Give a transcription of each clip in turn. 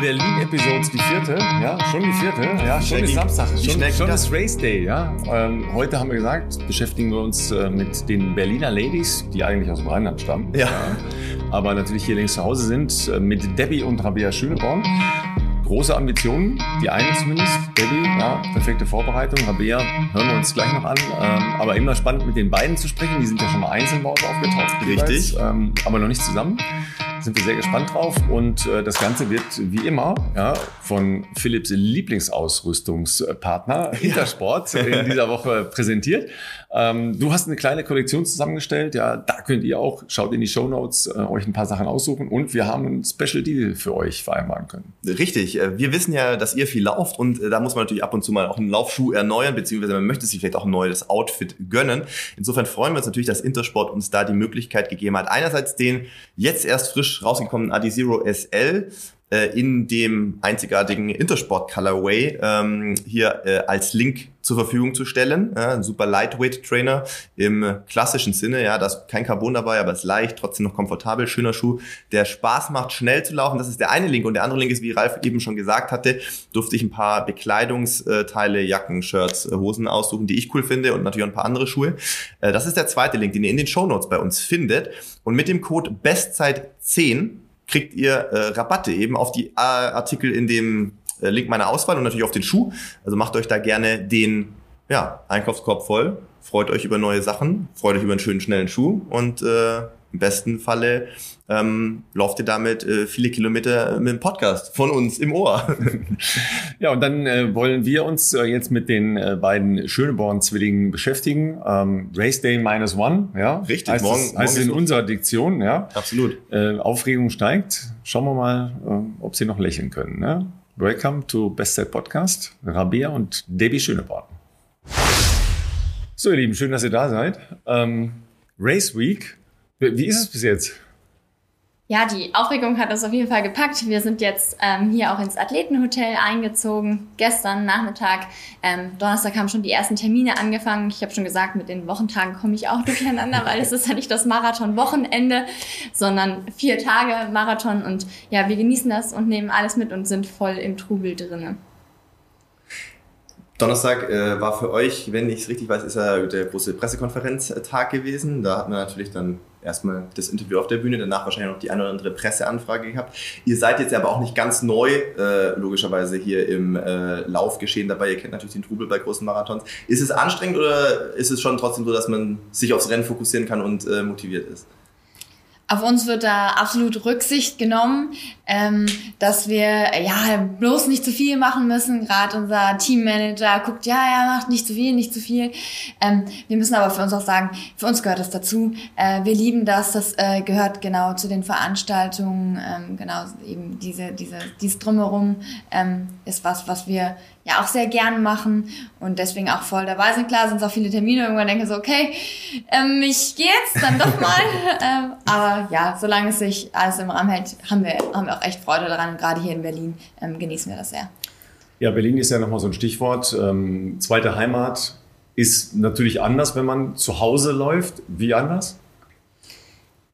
Berlin-Episodes, die vierte, ja, schon die vierte, ja, schon ist Samstag, schon, schon ist Race Day, ja. Ähm, heute haben wir gesagt, beschäftigen wir uns äh, mit den Berliner Ladies, die eigentlich aus dem Rheinland stammen, ja. ja aber natürlich hier links zu Hause sind, äh, mit Debbie und Rabea Schöneborn große Ambitionen, die eine zumindest. Debbie, ja, perfekte Vorbereitung. Rabea hören wir uns gleich noch an. Ähm, aber immer spannend mit den beiden zu sprechen. Die sind ja schon mal einzeln bei uns aufgetaucht. Richtig. ähm, aber noch nicht zusammen sind wir sehr gespannt drauf. Und äh, das Ganze wird wie immer ja, von Philips Lieblingsausrüstungspartner Intersport ja. in dieser Woche präsentiert. Ähm, du hast eine kleine Kollektion zusammengestellt. Ja, da könnt ihr auch, schaut in die Show Notes, äh, euch ein paar Sachen aussuchen. Und wir haben ein Special Deal für euch vereinbaren können. Richtig. Äh, wir wissen ja, dass ihr viel lauft und äh, da muss man natürlich ab und zu mal auch einen Laufschuh erneuern, beziehungsweise man möchte sich vielleicht auch ein neues Outfit gönnen. Insofern freuen wir uns natürlich, dass Intersport uns da die Möglichkeit gegeben hat. Einerseits den jetzt erst frisch rausgekommenen Adizero SL äh, in dem einzigartigen Intersport Colorway ähm, hier äh, als Link zur Verfügung zu stellen. Ja, ein super Lightweight Trainer im klassischen Sinne. Ja, da ist kein Carbon dabei, aber ist leicht, trotzdem noch komfortabel, schöner Schuh, der Spaß macht, schnell zu laufen. Das ist der eine Link. Und der andere Link ist, wie Ralf eben schon gesagt hatte, durfte ich ein paar Bekleidungsteile, Jacken, Shirts, Hosen aussuchen, die ich cool finde und natürlich auch ein paar andere Schuhe. Äh, das ist der zweite Link, den ihr in den Show Notes bei uns findet. Und mit dem Code Bestzeit10 kriegt ihr äh, Rabatte eben auf die äh, Artikel in dem äh, Link meiner Auswahl und natürlich auf den Schuh. Also macht euch da gerne den ja, Einkaufskorb voll, freut euch über neue Sachen, freut euch über einen schönen, schnellen Schuh und äh, im besten Falle ähm, lauft ihr damit äh, viele Kilometer mit dem Podcast von uns im Ohr. ja, und dann äh, wollen wir uns äh, jetzt mit den äh, beiden Schöneborn-Zwillingen beschäftigen. Ähm, Race Day minus one, ja. Richtig, heißt morgen. Es, heißt morgen in unserer Diktion, ja. Absolut. Äh, Aufregung steigt. Schauen wir mal, äh, ob sie noch lächeln können. Ne? Welcome to Bestzeit Podcast. Rabea und Debbie Schöneborn. So, ihr Lieben, schön, dass ihr da seid. Ähm, Race Week. Wie ist es bis jetzt? Ja, die Aufregung hat uns auf jeden Fall gepackt. Wir sind jetzt ähm, hier auch ins Athletenhotel eingezogen. Gestern Nachmittag, ähm, Donnerstag haben schon die ersten Termine angefangen. Ich habe schon gesagt, mit den Wochentagen komme ich auch durcheinander, weil es ist ja nicht das Marathon-Wochenende, sondern vier Tage Marathon. Und ja, wir genießen das und nehmen alles mit und sind voll im Trubel drinnen. Donnerstag äh, war für euch, wenn ich es richtig weiß, ist ja der große Pressekonferenztag gewesen. Da hatten wir natürlich dann erstmal das Interview auf der Bühne, danach wahrscheinlich noch die eine oder andere Presseanfrage gehabt. Ihr seid jetzt aber auch nicht ganz neu, äh, logischerweise hier im äh, Laufgeschehen dabei. Ihr kennt natürlich den Trubel bei großen Marathons. Ist es anstrengend oder ist es schon trotzdem so, dass man sich aufs Rennen fokussieren kann und äh, motiviert ist? Auf uns wird da absolut Rücksicht genommen, ähm, dass wir ja bloß nicht zu viel machen müssen. Gerade unser Teammanager guckt, ja, ja, macht nicht zu viel, nicht zu viel. Ähm, wir müssen aber für uns auch sagen, für uns gehört das dazu. Äh, wir lieben das, das äh, gehört genau zu den Veranstaltungen, ähm, genau eben diese, diese, dieses drumherum ähm, ist was, was wir ja auch sehr gern machen und deswegen auch voll dabei sind. Klar sind es auch viele Termine, irgendwann denke so, okay, ähm, ich gehe jetzt dann doch mal. ähm, aber ja, solange es sich alles im Rahmen hält, haben wir, haben wir auch echt Freude daran. Und gerade hier in Berlin ähm, genießen wir das sehr. Ja, Berlin ist ja nochmal so ein Stichwort. Ähm, zweite Heimat ist natürlich anders, wenn man zu Hause läuft. Wie anders?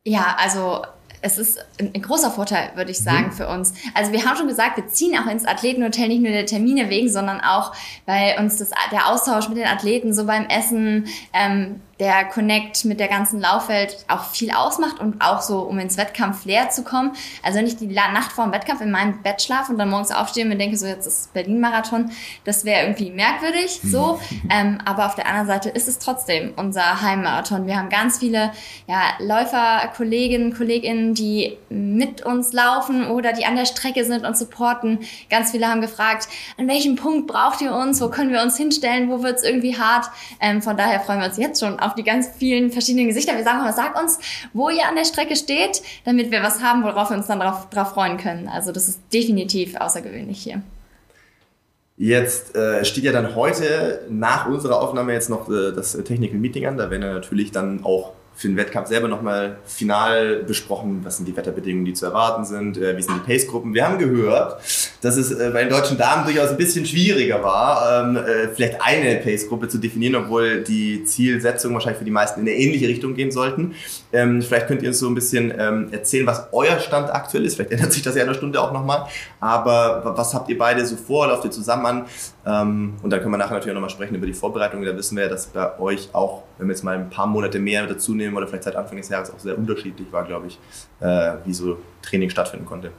Ja, also es ist ein, großer Vorteil, würde ich sagen, mhm. für uns. Also wir haben schon gesagt, wir ziehen auch ins Athletenhotel nicht nur der Termine wegen, sondern auch, weil uns das, der Austausch mit den Athleten so beim Essen, ähm, der Connect mit der ganzen Laufwelt auch viel ausmacht und auch so, um ins Wettkampf leer zu kommen. Also wenn ich die Nacht vor dem Wettkampf in meinem Bett schlafe und dann morgens aufstehe und mir denke, so jetzt ist Berlin-Marathon, das wäre irgendwie merkwürdig, so. ähm, aber auf der anderen Seite ist es trotzdem unser Heimmarathon. Wir haben ganz viele ja, Läufer, Kolleginnen, Kolleginnen, die mit uns laufen oder die an der Strecke sind und supporten. Ganz viele haben gefragt, an welchem Punkt braucht ihr uns? Wo können wir uns hinstellen? Wo wird es irgendwie hart? Ähm, von daher freuen wir uns jetzt schon auf die ganz vielen verschiedenen Gesichter. Wir sagen immer, sag uns, wo ihr an der Strecke steht, damit wir was haben, worauf wir uns dann drauf, drauf freuen können. Also das ist definitiv außergewöhnlich hier. Jetzt äh, steht ja dann heute nach unserer Aufnahme jetzt noch äh, das Technical Meeting an. Da werden ja natürlich dann auch für den Wettkampf selber nochmal final besprochen, was sind die Wetterbedingungen, die zu erwarten sind, äh, wie sind die Pace-Gruppen. Wir haben gehört, dass es äh, bei den deutschen Damen durchaus ein bisschen schwieriger war, ähm, äh, vielleicht eine Pace-Gruppe zu definieren, obwohl die Zielsetzungen wahrscheinlich für die meisten in eine ähnliche Richtung gehen sollten. Ähm, vielleicht könnt ihr uns so ein bisschen ähm, erzählen, was euer Stand aktuell ist. Vielleicht ändert sich das ja in einer Stunde auch nochmal. Aber was habt ihr beide so vor? Lauft ihr zusammen an? Und dann können wir nachher natürlich auch nochmal sprechen über die Vorbereitung. Da wissen wir ja, dass bei euch auch, wenn wir jetzt mal ein paar Monate mehr dazu nehmen oder vielleicht seit Anfang des Jahres auch sehr unterschiedlich war, glaube ich, äh, wie so Training stattfinden konnte.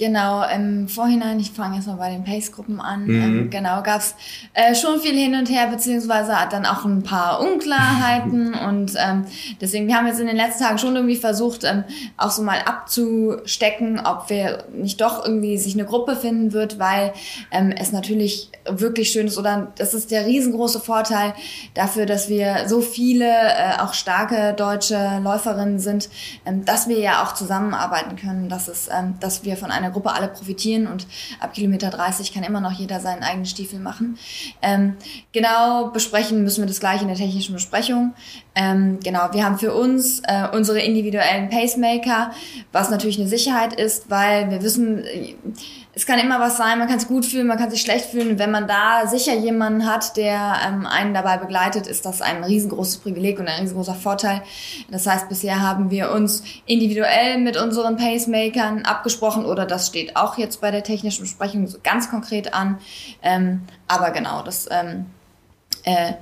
Genau, im Vorhinein, ich fange jetzt mal bei den Pace-Gruppen an, mhm. ähm, genau, gab es äh, schon viel hin und her, beziehungsweise hat dann auch ein paar Unklarheiten und ähm, deswegen, wir haben jetzt in den letzten Tagen schon irgendwie versucht, ähm, auch so mal abzustecken, ob wir nicht doch irgendwie sich eine Gruppe finden wird, weil ähm, es natürlich wirklich schön ist oder das ist der riesengroße Vorteil dafür, dass wir so viele äh, auch starke deutsche Läuferinnen sind, ähm, dass wir ja auch zusammenarbeiten können, dass es, ähm, dass wir von einer der Gruppe alle profitieren und ab Kilometer 30 kann immer noch jeder seinen eigenen Stiefel machen. Ähm, genau besprechen müssen wir das gleich in der technischen Besprechung. Ähm, genau, wir haben für uns äh, unsere individuellen Pacemaker, was natürlich eine Sicherheit ist, weil wir wissen, es kann immer was sein, man kann es gut fühlen, man kann sich schlecht fühlen. Wenn man da sicher jemanden hat, der ähm, einen dabei begleitet, ist das ein riesengroßes Privileg und ein riesengroßer Vorteil. Das heißt, bisher haben wir uns individuell mit unseren Pacemakern abgesprochen oder das steht auch jetzt bei der technischen Besprechung so ganz konkret an. Ähm, aber genau, das ähm, äh,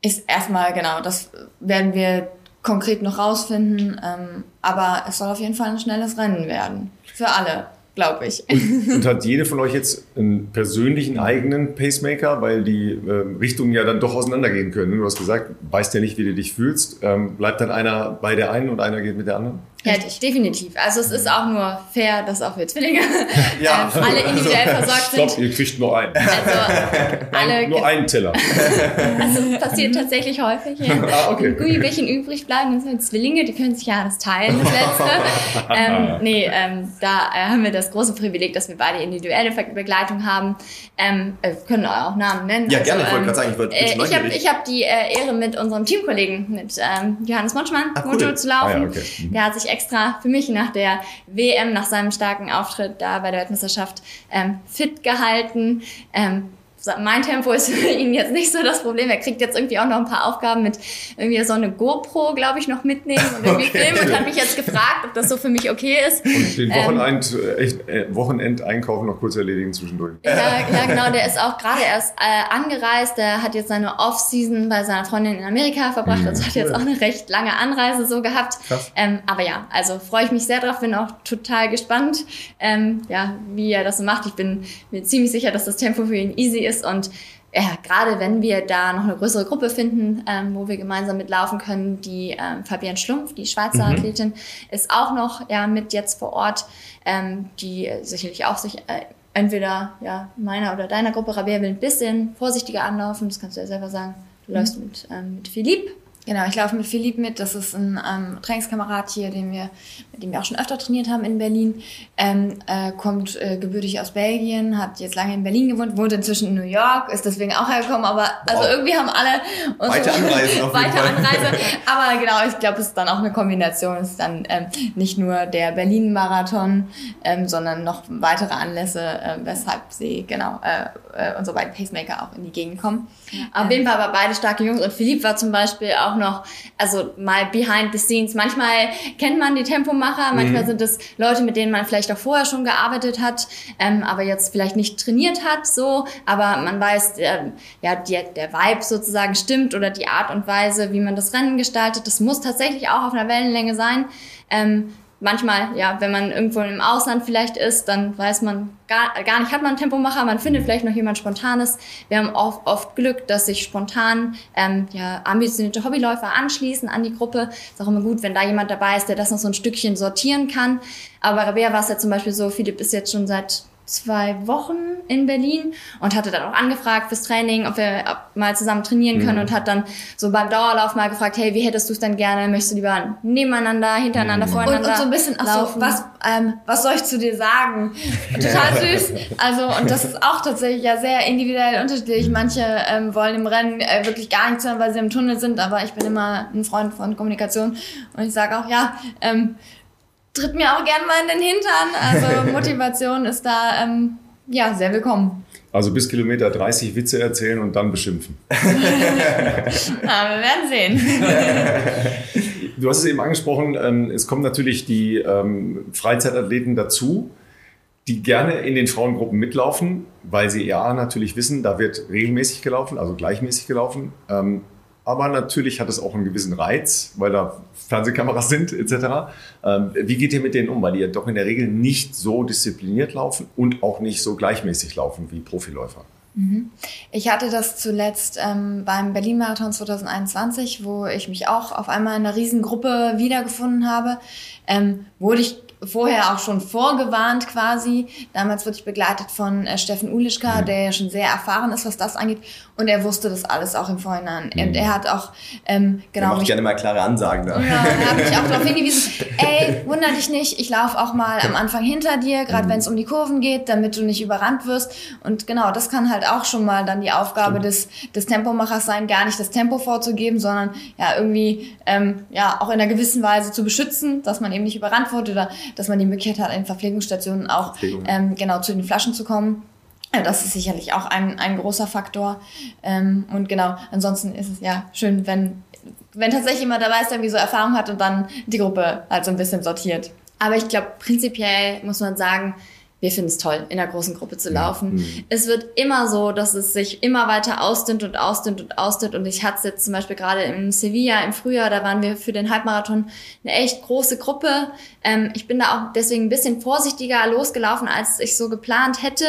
ist erstmal genau, das werden wir konkret noch rausfinden. Ähm, aber es soll auf jeden Fall ein schnelles Rennen werden. Für alle glaube ich. Und, und, hat jede von euch jetzt einen persönlichen eigenen Pacemaker, weil die äh, Richtungen ja dann doch auseinandergehen können. Du hast gesagt, weißt ja nicht, wie du dich fühlst. Ähm, bleibt dann einer bei der einen und einer geht mit der anderen? Ja, definitiv. Also es ist auch nur fair, dass auch wir Zwillinge ja. ähm, alle individuell versorgt sind. Stopp, ihr kriegt nur einen. Also alle nur einen Teller. Also passiert tatsächlich häufig. Ja. Ah, okay. Gummibärchen übrig bleiben, das sind Zwillinge, die können sich ja das teilen, das letzte. ähm, nee, ähm, da äh, haben wir das große Privileg, dass wir beide individuelle Begleitung haben. Ähm, äh, können auch Namen nennen. Ja, also, gerne, ich wollte gerade sagen, ich wollte äh, Ich habe ich hab die äh, Ehre, mit unserem Teamkollegen, mit ähm, Johannes Monschmann, ah, cool. Moto zu laufen. Ah, ja, okay. mhm. Der hat sich extra für mich nach der WM, nach seinem starken Auftritt da bei der Weltmeisterschaft ähm, fit gehalten. Ähm, mein Tempo ist für ihn jetzt nicht so das Problem. Er kriegt jetzt irgendwie auch noch ein paar Aufgaben mit irgendwie so eine GoPro, glaube ich, noch mitnehmen und irgendwie okay. filmen und hat mich jetzt gefragt, ob das so für mich okay ist. Und den Wochenend, ähm, echt, äh, Wochenendeinkauf noch kurz erledigen zwischendurch. Ja, ja genau. Der ist auch gerade erst äh, angereist. Der hat jetzt seine Off-Season bei seiner Freundin in Amerika verbracht. Mhm. Also hat jetzt auch eine recht lange Anreise so gehabt. Ähm, aber ja, also freue ich mich sehr drauf. Bin auch total gespannt, ähm, ja, wie er das so macht. Ich bin mir ziemlich sicher, dass das Tempo für ihn easy ist ist. Und ja, gerade wenn wir da noch eine größere Gruppe finden, ähm, wo wir gemeinsam mitlaufen können, die ähm, Fabienne Schlumpf, die Schweizer mhm. Athletin, ist auch noch ja, mit jetzt vor Ort, ähm, die sicherlich auch sich äh, entweder ja, meiner oder deiner Gruppe, Rabea will ein bisschen vorsichtiger anlaufen, das kannst du ja selber sagen. Du mhm. läufst mit, ähm, mit Philipp Genau, ich laufe mit Philipp mit. Das ist ein ähm, Trainingskamerad hier, den wir, mit dem wir auch schon öfter trainiert haben in Berlin. Ähm, äh, kommt äh, gebürtig aus Belgien, hat jetzt lange in Berlin gewohnt, wohnt inzwischen in New York, ist deswegen auch hergekommen. Aber also irgendwie haben alle weite Anreise. Auf weite Anreise. Aber genau, ich glaube, es ist dann auch eine Kombination. Es ist dann ähm, nicht nur der Berlin-Marathon, ähm, sondern noch weitere Anlässe, äh, weshalb sie genau äh, äh, unsere beiden Pacemaker auch in die Gegend kommen. Ja. Auf jeden Fall war beide starke Jungs und Philipp war zum Beispiel auch auch noch, also mal behind the scenes. Manchmal kennt man die Tempomacher, manchmal mhm. sind es Leute, mit denen man vielleicht auch vorher schon gearbeitet hat, ähm, aber jetzt vielleicht nicht trainiert hat, so. Aber man weiß, äh, ja, die, der Vibe sozusagen stimmt oder die Art und Weise, wie man das Rennen gestaltet. Das muss tatsächlich auch auf einer Wellenlänge sein. Ähm, manchmal, ja, wenn man irgendwo im Ausland vielleicht ist, dann weiß man gar, gar nicht, hat man einen Tempomacher, man findet vielleicht noch jemand Spontanes. Wir haben oft, oft Glück, dass sich spontan ähm, ja, ambitionierte Hobbyläufer anschließen an die Gruppe. Ist auch immer gut, wenn da jemand dabei ist, der das noch so ein Stückchen sortieren kann. Aber bei Rabea war es ja zum Beispiel so, Philipp ist jetzt schon seit zwei Wochen in Berlin und hatte dann auch angefragt fürs Training, ob wir mal zusammen trainieren können mhm. und hat dann so beim Dauerlauf mal gefragt, hey, wie hättest du es dann gerne? Möchtest du lieber nebeneinander, hintereinander, mhm. voreinander und, und so ein bisschen, ach so, was, ähm, was soll ich zu dir sagen? Total süß. Also, und das ist auch tatsächlich ja sehr individuell unterschiedlich. Manche ähm, wollen im Rennen äh, wirklich gar nichts hören, weil sie im Tunnel sind, aber ich bin immer ein Freund von Kommunikation und ich sage auch, ja, ähm, tritt mir auch gern mal in den Hintern. Also Motivation ist da ähm, ja sehr willkommen. Also bis Kilometer 30 Witze erzählen und dann beschimpfen. Na, wir werden sehen. Du hast es eben angesprochen, ähm, es kommen natürlich die ähm, Freizeitathleten dazu, die gerne in den Frauengruppen mitlaufen, weil sie ja natürlich wissen, da wird regelmäßig gelaufen, also gleichmäßig gelaufen. Ähm, aber natürlich hat es auch einen gewissen Reiz, weil da Fernsehkameras sind etc. Ähm, wie geht ihr mit denen um? Weil die ja doch in der Regel nicht so diszipliniert laufen und auch nicht so gleichmäßig laufen wie Profiläufer. Mhm. Ich hatte das zuletzt ähm, beim Berlin-Marathon 2021, wo ich mich auch auf einmal in einer Riesengruppe wiedergefunden habe. Ähm, wurde ich vorher auch schon vorgewarnt quasi. Damals wurde ich begleitet von äh, Steffen Ulischka, mhm. der ja schon sehr erfahren ist, was das angeht. Und er wusste das alles auch im Vorhinein. Mhm. Und er hat auch, ähm, genau. Er macht gerne mal klare Ansagen da. Ja, er hat mich auch darauf hingewiesen, ey, wunder dich nicht, ich laufe auch mal am Anfang hinter dir, gerade mhm. wenn es um die Kurven geht, damit du nicht überrannt wirst. Und genau, das kann halt auch schon mal dann die Aufgabe des, des Tempomachers sein, gar nicht das Tempo vorzugeben, sondern ja irgendwie ähm, ja auch in einer gewissen Weise zu beschützen, dass man eben nicht überrannt wird oder dass man die Möglichkeit hat, in Verpflegungsstationen auch ähm, genau zu den Flaschen zu kommen. Das ist sicherlich auch ein, ein großer Faktor. Ähm, und genau, ansonsten ist es ja schön, wenn, wenn tatsächlich jemand dabei ist, der irgendwie so Erfahrung hat und dann die Gruppe halt so ein bisschen sortiert. Aber ich glaube, prinzipiell muss man sagen, wir finden es toll, in einer großen Gruppe zu laufen. Mhm. Es wird immer so, dass es sich immer weiter ausdünnt und ausdünnt und ausdünnt. Und ich hatte es jetzt zum Beispiel gerade in Sevilla im Frühjahr, da waren wir für den Halbmarathon eine echt große Gruppe. Ähm, ich bin da auch deswegen ein bisschen vorsichtiger losgelaufen, als ich so geplant hätte.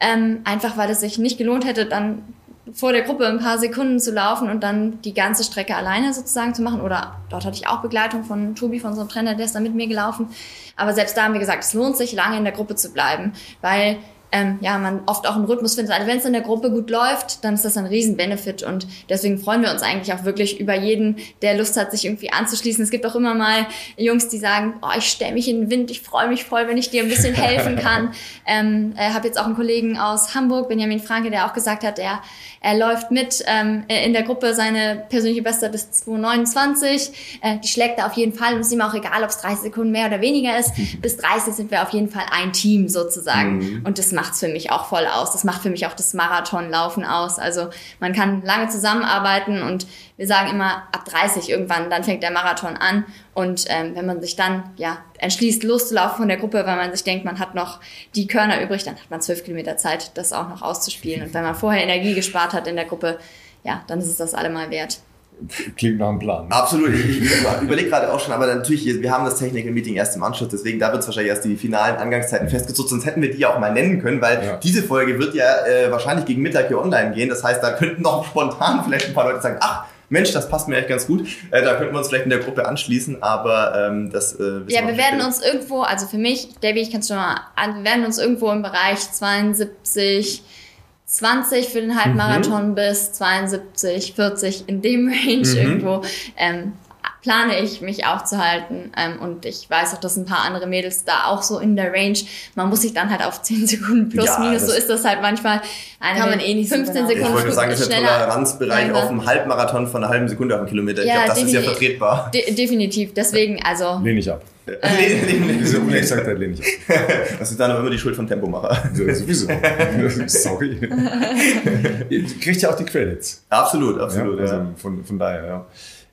Ähm, einfach weil es sich nicht gelohnt hätte, dann vor der Gruppe ein paar Sekunden zu laufen und dann die ganze Strecke alleine sozusagen zu machen. Oder dort hatte ich auch Begleitung von Tobi, von unserem Trainer, der ist da mit mir gelaufen. Aber selbst da haben wir gesagt, es lohnt sich, lange in der Gruppe zu bleiben, weil ähm, ja, man oft auch einen Rhythmus findet. Also wenn es in der Gruppe gut läuft, dann ist das ein Riesen-Benefit und deswegen freuen wir uns eigentlich auch wirklich über jeden, der Lust hat, sich irgendwie anzuschließen. Es gibt auch immer mal Jungs, die sagen, oh, ich stelle mich in den Wind, ich freue mich voll, wenn ich dir ein bisschen helfen kann. ähm, äh, habe jetzt auch einen Kollegen aus Hamburg, Benjamin Franke, der auch gesagt hat, er, er läuft mit ähm, in der Gruppe seine persönliche Beste bis 229. Äh, die schlägt er auf jeden Fall und es ist ihm auch egal, ob es 30 Sekunden mehr oder weniger ist. Bis 30 sind wir auf jeden Fall ein Team sozusagen mhm. und das macht macht's für mich auch voll aus. Das macht für mich auch das Marathonlaufen aus. Also man kann lange zusammenarbeiten und wir sagen immer ab 30 irgendwann, dann fängt der Marathon an. Und ähm, wenn man sich dann ja entschließt, loszulaufen von der Gruppe, weil man sich denkt, man hat noch die Körner übrig, dann hat man zwölf Kilometer Zeit, das auch noch auszuspielen. Und wenn man vorher Energie gespart hat in der Gruppe, ja, dann ist es das allemal wert. Klingt nach einem Plan. Absolut. Ich, ich überlege gerade auch schon, aber natürlich, wir haben das Technical Meeting erst im Anschluss, deswegen da wird es wahrscheinlich erst die finalen Angangszeiten festgezogen, sonst hätten wir die ja auch mal nennen können, weil ja. diese Folge wird ja äh, wahrscheinlich gegen Mittag hier online gehen. Das heißt, da könnten noch spontan vielleicht ein paar Leute sagen, ach, Mensch, das passt mir echt ganz gut. Äh, da könnten wir uns vielleicht in der Gruppe anschließen, aber ähm, das äh, Ja, wir werden uns irgendwo, also für mich, Debbie, ich kann es schon mal an, wir werden uns irgendwo im Bereich 72 20 für den Halbmarathon mhm. bis 72, 40 in dem Range mhm. irgendwo. Ähm, plane ich mich aufzuhalten. Ähm, und ich weiß auch, dass ein paar andere Mädels da auch so in der Range, man muss sich dann halt auf 10 Sekunden plus ja, minus, so ist das halt manchmal. Eine kann man eh nicht 15 so genau. Sekunden. Ich wollte sagen, das ist der Toleranzbereich auf einem Halbmarathon von einer halben Sekunde auf einen Kilometer. Ich ja, glaube, das ist ja vertretbar. De definitiv, deswegen also. Lehne ich ab. Ähm, Diese Unexaktheit lehne ich ab. Das ist dann aber immer die Schuld von Tempomacher. sowieso. Sorry. Ihr kriegt ja auch die Credits. Absolut, absolut. Ja, also ja. Von, von daher, ja.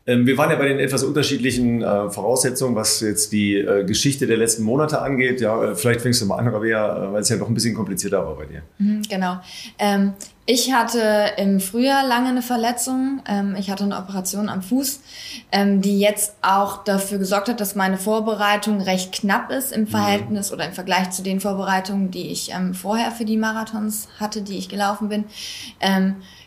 Ähm, wir waren ja bei den etwas unterschiedlichen äh, Voraussetzungen, was jetzt die äh, Geschichte der letzten Monate angeht. Ja, äh, vielleicht fängst du mal an, Rabea, weil es ja doch ein bisschen komplizierter war bei dir. Mhm, genau. Ähm, ich hatte im Frühjahr lange eine Verletzung. Ähm, ich hatte eine Operation am Fuß, ähm, die jetzt auch dafür gesorgt hat, dass meine Vorbereitung recht knapp ist im mhm. Verhältnis mhm. oder im Vergleich zu den Vorbereitungen, die ich vorher für die Marathons hatte, die ich gelaufen bin.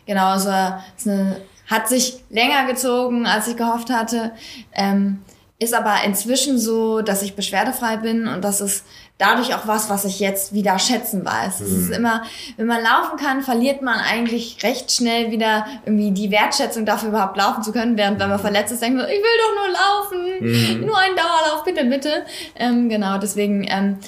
Genau, also es ist eine hat sich länger gezogen, als ich gehofft hatte. Ähm, ist aber inzwischen so, dass ich beschwerdefrei bin und das ist dadurch auch was, was ich jetzt wieder schätzen weiß. Es ist mhm. immer, wenn man laufen kann, verliert man eigentlich recht schnell wieder irgendwie die Wertschätzung dafür überhaupt laufen zu können, während wenn man verletzt ist, denkt man, ich will doch nur laufen, mhm. nur ein Dauerlauf, bitte, bitte. Ähm, genau, deswegen ähm,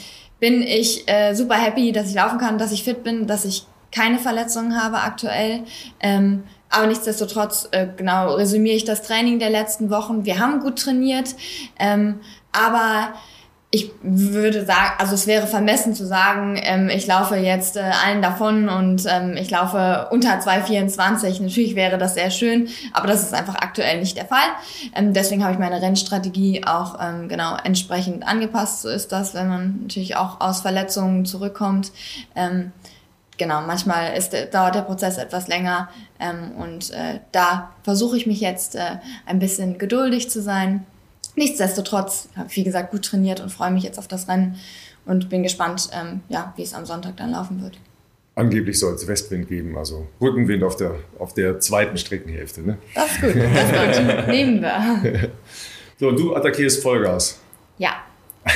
bin ich äh, super happy, dass ich laufen kann, dass ich fit bin, dass ich keine Verletzungen habe aktuell. Ähm, aber nichtsdestotrotz, äh, genau, resümiere ich das Training der letzten Wochen. Wir haben gut trainiert, ähm, aber ich würde sagen, also es wäre vermessen zu sagen, ähm, ich laufe jetzt äh, allen davon und ähm, ich laufe unter 2,24. Natürlich wäre das sehr schön, aber das ist einfach aktuell nicht der Fall. Ähm, deswegen habe ich meine Rennstrategie auch ähm, genau entsprechend angepasst. So ist das, wenn man natürlich auch aus Verletzungen zurückkommt. Ähm, genau, manchmal ist, dauert der Prozess etwas länger ähm, und äh, da versuche ich mich jetzt äh, ein bisschen geduldig zu sein. Nichtsdestotrotz habe ich, wie gesagt, gut trainiert und freue mich jetzt auf das Rennen und bin gespannt, ähm, ja, wie es am Sonntag dann laufen wird. Angeblich soll es Westwind geben, also Rückenwind auf der, auf der zweiten Streckenhälfte. Ne? Das ist gut, das ist gut. Nehmen wir. So, und du attackierst Vollgas. Ja,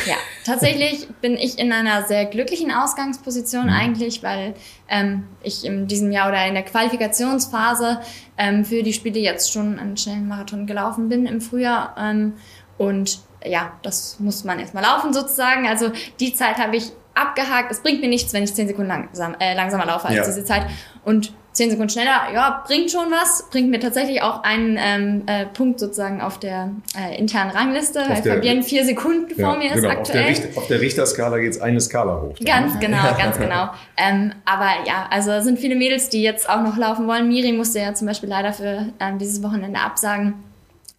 ja, tatsächlich bin ich in einer sehr glücklichen Ausgangsposition mhm. eigentlich, weil ähm, ich in diesem Jahr oder in der Qualifikationsphase ähm, für die Spiele jetzt schon einen schnellen Marathon gelaufen bin im Frühjahr. Ähm, und ja, das muss man erstmal laufen sozusagen. Also die Zeit habe ich abgehakt. Es bringt mir nichts, wenn ich zehn Sekunden langsam, äh, langsamer laufe als ja. diese Zeit. Und zehn Sekunden schneller, ja, bringt schon was, bringt mir tatsächlich auch einen ähm, äh, Punkt sozusagen auf der äh, internen Rangliste, weil Fabienne vier Sekunden ja, vor mir genau, ist aktuell. Auf der, Richter, auf der Richterskala geht es eine Skala hoch. Ganz genau, ganz genau. Ähm, aber ja, also sind viele Mädels, die jetzt auch noch laufen wollen. Miri musste ja zum Beispiel leider für ähm, dieses Wochenende absagen.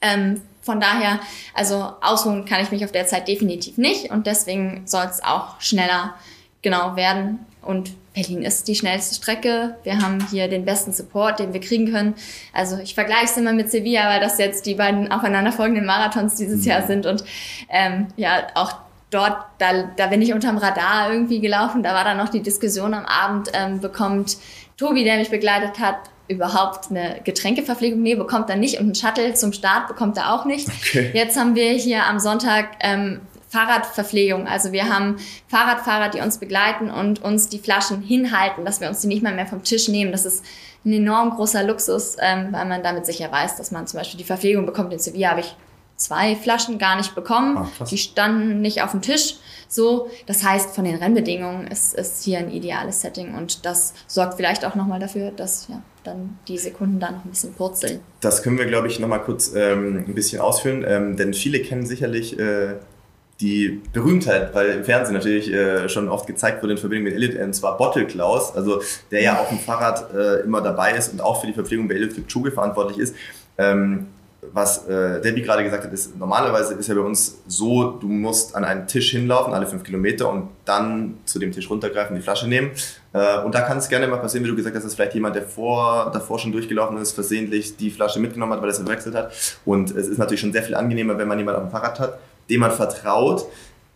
Ähm, von daher, also ausruhen kann ich mich auf der Zeit definitiv nicht und deswegen soll es auch schneller genau werden. Und Berlin ist die schnellste Strecke. Wir haben hier den besten Support, den wir kriegen können. Also ich vergleiche es immer mit Sevilla, weil das jetzt die beiden aufeinanderfolgenden Marathons dieses Jahr mhm. sind. Und ähm, ja, auch dort, da, da bin ich unterm Radar irgendwie gelaufen. Da war dann noch die Diskussion am Abend, ähm, bekommt Tobi, der mich begleitet hat, überhaupt eine Getränkeverpflegung? Nee, bekommt er nicht. Und einen Shuttle zum Start bekommt er auch nicht. Okay. Jetzt haben wir hier am Sonntag ähm, Fahrradverpflegung. Also wir haben Fahrradfahrer, die uns begleiten und uns die Flaschen hinhalten, dass wir uns die nicht mal mehr vom Tisch nehmen. Das ist ein enorm großer Luxus, ähm, weil man damit sicher weiß, dass man zum Beispiel die Verpflegung bekommt. In Sevilla habe ich zwei Flaschen gar nicht bekommen. Ah, die standen nicht auf dem Tisch. So, das heißt, von den Rennbedingungen ist, ist hier ein ideales Setting und das sorgt vielleicht auch nochmal dafür, dass ja, dann die Sekunden da noch ein bisschen purzeln. Das können wir, glaube ich, nochmal kurz ähm, ein bisschen ausführen, ähm, denn viele kennen sicherlich äh, die Berühmtheit, weil im Fernsehen natürlich äh, schon oft gezeigt wurde in Verbindung mit Elliot, und zwar Bottle Klaus, also der ja auf dem Fahrrad äh, immer dabei ist und auch für die Verpflegung bei Elliot Kipchoge verantwortlich ist. Ähm, was äh, Debbie gerade gesagt hat, ist, normalerweise ist ja bei uns so, du musst an einen Tisch hinlaufen, alle fünf Kilometer und dann zu dem Tisch runtergreifen, die Flasche nehmen. Äh, und da kann es gerne mal passieren, wie du gesagt hast, dass vielleicht jemand, der vor, davor schon durchgelaufen ist, versehentlich die Flasche mitgenommen hat, weil er es verwechselt hat. Und es ist natürlich schon sehr viel angenehmer, wenn man jemanden auf dem Fahrrad hat, dem man vertraut,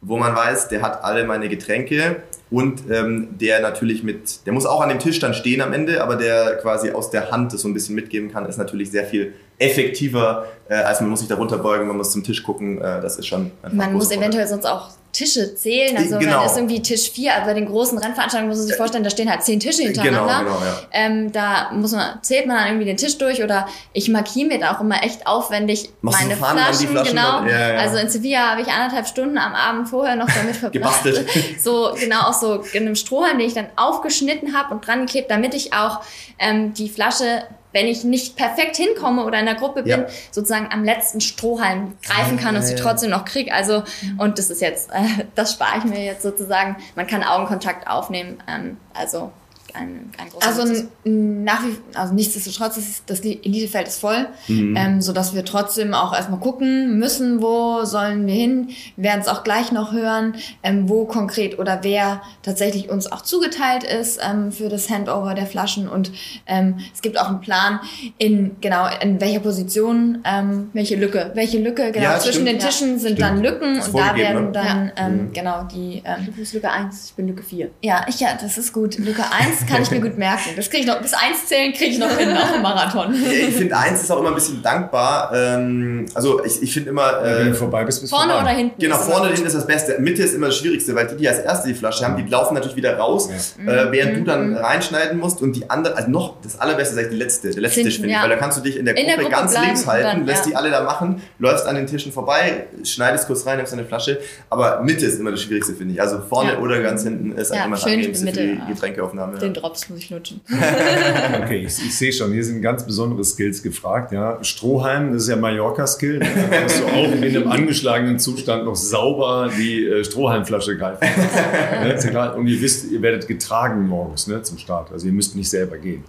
wo man weiß, der hat alle meine Getränke und ähm, der natürlich mit, der muss auch an dem Tisch dann stehen am Ende, aber der quasi aus der Hand das so ein bisschen mitgeben kann, ist natürlich sehr viel effektiver, äh, als man muss sich da runterbeugen, man muss zum Tisch gucken, äh, das ist schon Man muss eventuell sonst auch Tische zählen. Also genau. wenn es irgendwie Tisch 4, also bei den großen Rennveranstaltungen muss man sich vorstellen, da stehen halt zehn Tische hintereinander. Genau, genau, ja. ähm, da muss man, zählt man dann irgendwie den Tisch durch oder ich markiere mir da auch immer echt aufwendig Machst meine Flaschen, Flaschen, genau. Ja, ja. Also in Sevilla habe ich anderthalb Stunden am Abend vorher noch damit verbracht. so genau auch so in einem Strohhalm, den ich dann aufgeschnitten habe und dran geklebt, damit ich auch ähm, die Flasche wenn ich nicht perfekt hinkomme oder in der Gruppe bin, ja. sozusagen am letzten Strohhalm greifen kann und sie trotzdem noch kriege. Also, und das ist jetzt, äh, das spare ich mir jetzt sozusagen. Man kann Augenkontakt aufnehmen. Ähm, also ein, ein großer Also nach wie, also nichtsdestotrotz ist das Elitefeld ist voll, mhm. ähm, so dass wir trotzdem auch erstmal gucken müssen, wo sollen wir hin. Wir werden es auch gleich noch hören, ähm, wo konkret oder wer tatsächlich uns auch zugeteilt ist ähm, für das Handover der Flaschen und ähm, es gibt auch einen Plan in genau in welcher Position ähm, welche Lücke, welche Lücke genau ja, zwischen stimmt. den Tischen ja. sind stimmt. dann Lücken und da werden dann ja. ähm, mhm. genau die ähm, du bist Lücke 1, ich bin Lücke 4. Ja, ich ja, das ist gut. Lücke 1 kann ich mir gut merken. Das kriege ich noch, bis eins zählen kriege ich noch hin auf dem Marathon. ich finde, eins ist auch immer ein bisschen dankbar. Ähm, also ich, ich finde immer... Äh, Wenn du vorbei bist, bist Vorne vorbei. oder hinten? Genau, vorne oder hinten ist das Beste. Mitte ist immer das Schwierigste, weil die, die als erste die Flasche haben, die laufen natürlich wieder raus, ja. äh, während mhm. du dann mhm. reinschneiden musst und die anderen, also noch das allerbeste ist eigentlich die letzte, der letzte Tisch, finde ja. ich, weil da kannst du dich in der Gruppe, in der Gruppe ganz links halten, dann, lässt ja. die alle da machen, läufst an den Tischen vorbei, schneidest kurz rein, nimmst deine Flasche, aber Mitte ist immer das Schwierigste, finde ich. Also vorne oder ganz hinten ist ja, immer das angenehmste für die Getränkeaufnahme. Den Drops muss ich lutschen. okay, ich, ich sehe schon, hier sind ganz besondere Skills gefragt. Ja. Strohhalm, das ist ja Mallorca-Skill. Da kannst du auch in einem angeschlagenen Zustand noch sauber die äh, Strohhalmflasche greifen. ne? Und ihr wisst, ihr werdet getragen morgens ne, zum Start. Also ihr müsst nicht selber gehen.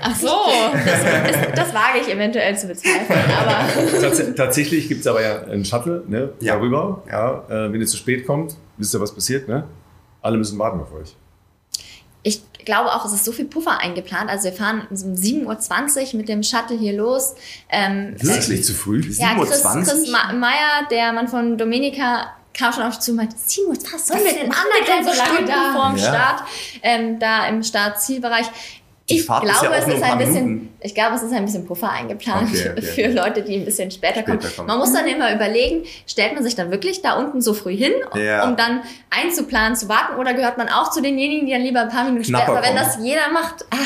Ach so, das, das, das wage ich eventuell zu bezweifeln. Aber Tats tatsächlich gibt es aber ja einen Shuttle ne, ja. darüber. Ja, äh, wenn ihr zu spät kommt, wisst ihr, was passiert. Ne? Alle müssen warten auf euch. Ich glaube auch, es ist so viel Puffer eingeplant. Also wir fahren um 7.20 Uhr mit dem Shuttle hier los. Ähm, Wirklich äh, zu früh? Ja, Chris, Chris Meyer, der Mann von Dominika, kam schon auf mich zu und meinte, Simon, was sollen wir denn anderthalb Stunden da? vorm ja. Start, ähm, da im Startzielbereich. Ich glaube, ja es ist ein bisschen, ich glaube, es ist ein bisschen Puffer eingeplant okay, okay. für Leute, die ein bisschen später, später kommen. kommen. Man muss dann immer überlegen, stellt man sich dann wirklich da unten so früh hin, ja. um dann einzuplanen, zu warten, oder gehört man auch zu denjenigen, die dann lieber ein paar Minuten später, aber wenn das jeder macht, ah,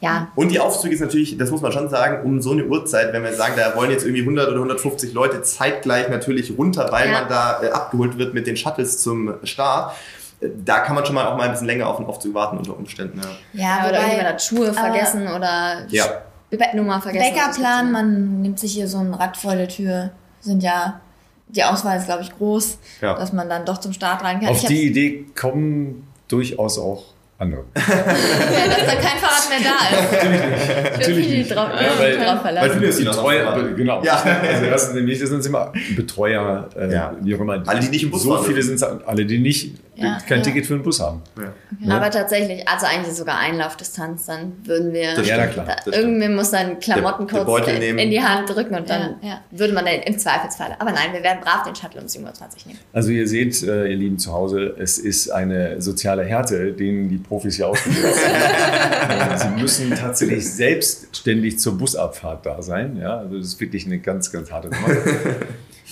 ja. Und die Aufzüge ist natürlich, das muss man schon sagen, um so eine Uhrzeit, wenn wir sagen, da wollen jetzt irgendwie 100 oder 150 Leute zeitgleich natürlich runter, weil ja. man da äh, abgeholt wird mit den Shuttles zum Start da kann man schon mal auch mal ein bisschen länger auf den Aufzug warten unter Umständen. Ja, ja oder irgendjemand hat Schuhe vergessen oder ja. Bettnummer vergessen. Bäckerplan, man nimmt sich hier so ein Rad vor der Tür, sind ja, die Auswahl ist glaube ich groß, ja. dass man dann doch zum Start rein kann. Auf die Idee kommen durchaus auch andere. ja, dass da kein Fahrrad mehr da ist. Natürlich nicht. Drauf, ja, weil, drauf verlassen. Weil viele ist die Betreuer, genau. Ja. Also das sind nämlich, das sind immer Betreuer, äh, ja. wie auch immer. Alle, die nicht im Bus So viele sind alle, die nicht ja. kein Ticket für den Bus haben. Okay. Aber tatsächlich, also eigentlich sogar Einlaufdistanz, dann würden wir, das ja, klar. Da, irgendwie muss dann Klamotten der, kurz der in, in, die Hand drücken und dann würde man den im Zweifelsfall. Aber nein, wir werden brav den Shuttle um 7.20 Uhr nehmen. Also ihr seht, äh, ihr Lieben zu Hause, es ist eine soziale Härte, denen die Profis hier ausgesetzt sind. Sie müssen tatsächlich selbstständig zur Busabfahrt da sein. Ja, also das ist wirklich eine ganz, ganz harte Nummer.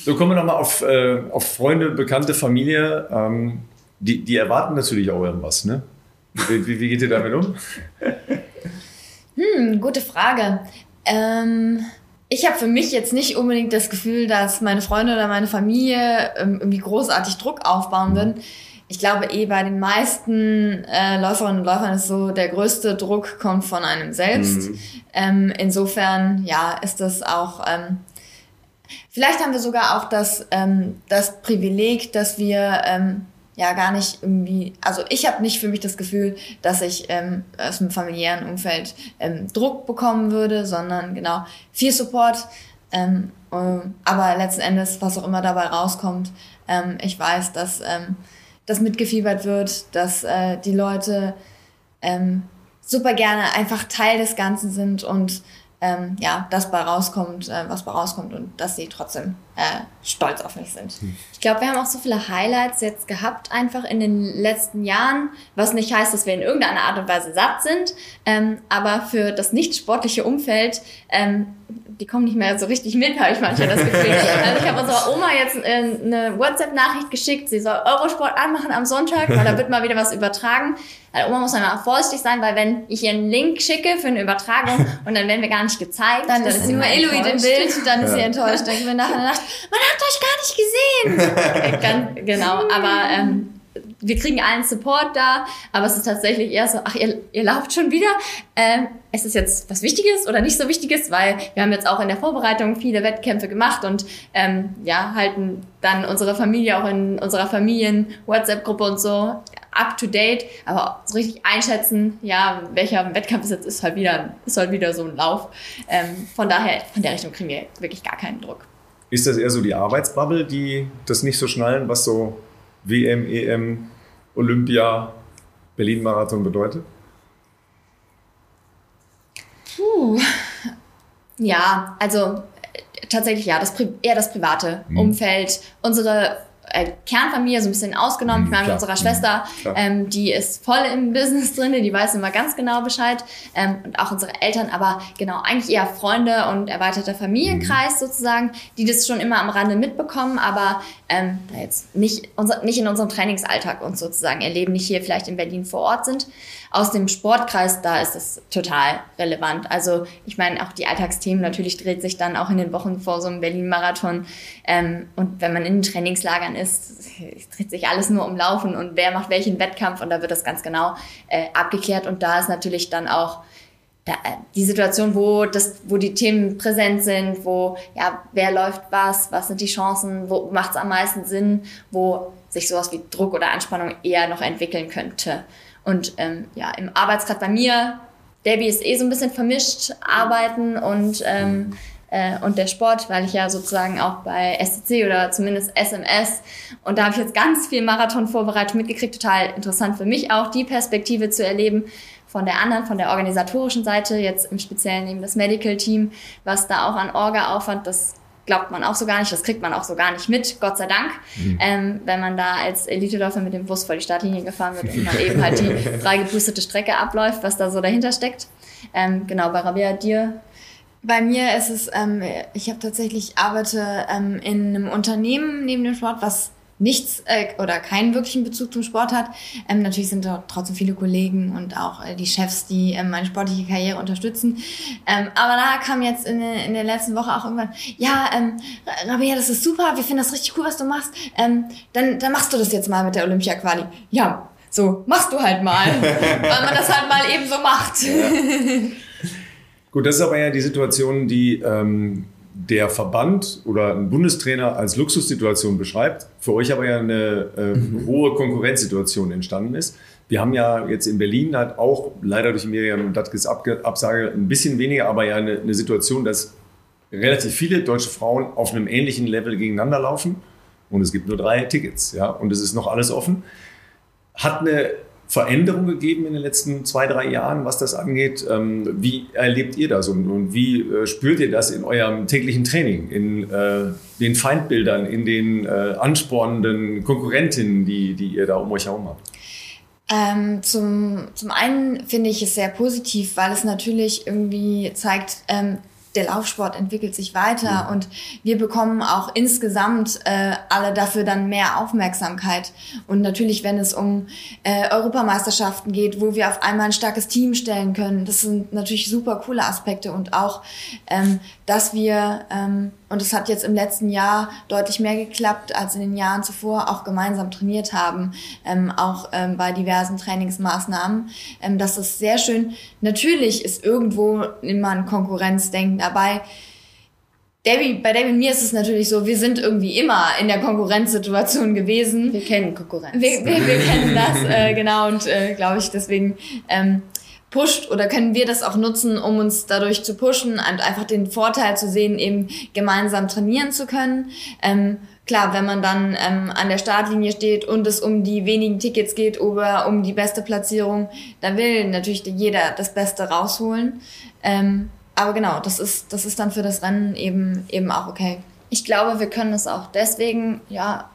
So kommen wir nochmal auf, äh, auf Freunde, Bekannte, Familie. Ähm, die, die erwarten natürlich auch irgendwas, ne? Wie, wie, wie geht ihr damit um? Hm, gute Frage. Ähm, ich habe für mich jetzt nicht unbedingt das Gefühl, dass meine Freunde oder meine Familie ähm, irgendwie großartig Druck aufbauen würden. Ich glaube eh bei den meisten äh, Läuferinnen und Läufern ist so, der größte Druck kommt von einem selbst. Mhm. Ähm, insofern, ja, ist das auch, ähm, vielleicht haben wir sogar auch das, ähm, das Privileg, dass wir ähm, ja gar nicht irgendwie, also ich habe nicht für mich das Gefühl, dass ich ähm, aus dem familiären Umfeld ähm, Druck bekommen würde, sondern genau viel Support. Ähm, ähm, aber letzten Endes, was auch immer dabei rauskommt, ähm, ich weiß, dass ähm, das mitgefiebert wird, dass äh, die Leute ähm, super gerne einfach Teil des Ganzen sind und ähm, ja, das bei rauskommt, äh, was bei rauskommt und dass sie trotzdem äh, stolz auf mich sind. Hm. Ich glaube, wir haben auch so viele Highlights jetzt gehabt, einfach in den letzten Jahren, was nicht heißt, dass wir in irgendeiner Art und Weise satt sind, ähm, aber für das nicht sportliche Umfeld ähm, die kommen nicht mehr so richtig mit, habe ich manchmal das Gefühl. Also ich habe unserer Oma jetzt äh, eine WhatsApp-Nachricht geschickt, sie soll Eurosport anmachen am Sonntag, weil da wird mal wieder was übertragen. Also Oma muss dann mal vorsichtig sein, weil wenn ich ihr einen Link schicke für eine Übertragung und dann werden wir gar nicht gezeigt, dann, dann ist nur Eloid im Bild, dann ist sie enttäuscht. Dann wir nachher Nacht, man hat euch gar nicht gesehen. Ganz, genau, aber ähm, wir kriegen allen Support da, aber es ist tatsächlich eher so, ach, ihr, ihr lauft schon wieder. Ähm, es ist jetzt was Wichtiges oder nicht so Wichtiges, weil wir haben jetzt auch in der Vorbereitung viele Wettkämpfe gemacht und ähm, ja, halten dann unsere Familie auch in unserer Familien-WhatsApp-Gruppe und so up to date, aber so richtig einschätzen, ja, welcher Wettkampf es jetzt ist, halt wieder, ist halt wieder so ein Lauf. Ähm, von daher, von der Richtung kriegen wir wirklich gar keinen Druck. Ist das eher so die Arbeitsbubble, die das nicht so schnallen, was so WM, EM, Olympia, Berlin-Marathon bedeutet? Puh. Ja, also tatsächlich ja, das, eher das private mhm. Umfeld. Unsere äh, Kernfamilie so ein bisschen ausgenommen. Ich meine, mit unserer Schwester, ähm, die ist voll im Business drin, die weiß immer ganz genau Bescheid. Ähm, und auch unsere Eltern, aber genau, eigentlich eher Freunde und erweiterter Familienkreis mhm. sozusagen, die das schon immer am Rande mitbekommen, aber ähm, da jetzt nicht, unser, nicht in unserem Trainingsalltag uns sozusagen erleben, nicht hier vielleicht in Berlin vor Ort sind. Aus dem Sportkreis, da ist es total relevant. Also ich meine, auch die Alltagsthemen natürlich dreht sich dann auch in den Wochen vor so einem Berlin-Marathon. Ähm, und wenn man in den Trainingslagern ist, dreht sich alles nur um Laufen und wer macht welchen Wettkampf und da wird das ganz genau äh, abgeklärt. Und da ist natürlich dann auch äh, die Situation, wo, das, wo die Themen präsent sind, wo, ja, wer läuft was, was sind die Chancen, wo macht es am meisten Sinn, wo sich sowas wie Druck oder Anspannung eher noch entwickeln könnte. Und ähm, ja, im Arbeitskreis bei mir, Debbie ist eh so ein bisschen vermischt, Arbeiten und, ähm, äh, und der Sport, weil ich ja sozusagen auch bei STC oder zumindest SMS und da habe ich jetzt ganz viel Marathonvorbereitung mitgekriegt, total interessant für mich auch, die Perspektive zu erleben von der anderen, von der organisatorischen Seite, jetzt im Speziellen eben das Medical Team, was da auch an Orga-Aufwand, das glaubt man auch so gar nicht, das kriegt man auch so gar nicht mit, Gott sei Dank, mhm. ähm, wenn man da als Elite-Läufer mit dem Bus vor die Startlinie gefahren wird und dann eben halt die frei gepustete Strecke abläuft, was da so dahinter steckt. Ähm, genau, bei Rabia, dir bei mir ist es, ähm, ich habe tatsächlich arbeite ähm, in einem Unternehmen neben dem Sport, was nichts äh, oder keinen wirklichen Bezug zum Sport hat. Ähm, natürlich sind dort trotzdem viele Kollegen und auch äh, die Chefs, die ähm, meine sportliche Karriere unterstützen. Ähm, aber da kam jetzt in, in der letzten Woche auch irgendwann, ja, ähm, Rabea, das ist super, wir finden das richtig cool, was du machst. Ähm, dann, dann machst du das jetzt mal mit der Olympia-Quali. Ja, so, machst du halt mal. weil man das halt mal eben so macht. Ja. Gut, das ist aber ja die Situation, die ähm, der Verband oder ein Bundestrainer als Luxussituation beschreibt, für euch aber ja eine äh, mhm. hohe Konkurrenzsituation entstanden ist. Wir haben ja jetzt in Berlin halt auch leider durch Miriam Datkes Absage ein bisschen weniger, aber ja eine, eine Situation, dass relativ viele deutsche Frauen auf einem ähnlichen Level gegeneinander laufen und es gibt nur drei Tickets, ja, und es ist noch alles offen. Hat eine Veränderung gegeben in den letzten zwei, drei Jahren, was das angeht. Ähm, wie erlebt ihr das und, wie äh, spürt ihr das in eurem täglichen Training, in äh, den Feindbildern, in den äh, anspornenden Konkurrentinnen, die, die ihr da um euch herum habt? Ähm, zum, zum einen finde ich es sehr positiv, weil es natürlich irgendwie zeigt, ähm, der Laufsport entwickelt sich weiter mhm. und wir bekommen auch insgesamt äh, alle dafür dann mehr Aufmerksamkeit. Und natürlich, wenn es um äh, Europameisterschaften geht, wo wir auf einmal ein starkes Team stellen können, das sind natürlich super coole Aspekte und auch, ähm, dass wir ähm, und es hat jetzt im letzten Jahr deutlich mehr geklappt als in den Jahren zuvor, auch gemeinsam trainiert haben, ähm, auch ähm, bei diversen Trainingsmaßnahmen. Ähm, das ist sehr schön. Natürlich ist irgendwo immer ein Konkurrenzdenken dabei. Debbie, bei Debbie und mir ist es natürlich so, wir sind irgendwie immer in der Konkurrenzsituation gewesen. Wir kennen Konkurrenz. Wir, wir, wir kennen das, äh, genau, und äh, glaube ich, deswegen ähm, pusht oder können wir das auch nutzen, um uns dadurch zu pushen und einfach den Vorteil zu sehen, eben gemeinsam trainieren zu können. Ähm, klar, wenn man dann ähm, an der Startlinie steht und es um die wenigen Tickets geht oder um die beste Platzierung, da will natürlich jeder das Beste rausholen. Ähm, aber genau, das ist, das ist dann für das Rennen eben, eben auch okay. Ich glaube, wir können es auch deswegen, ja,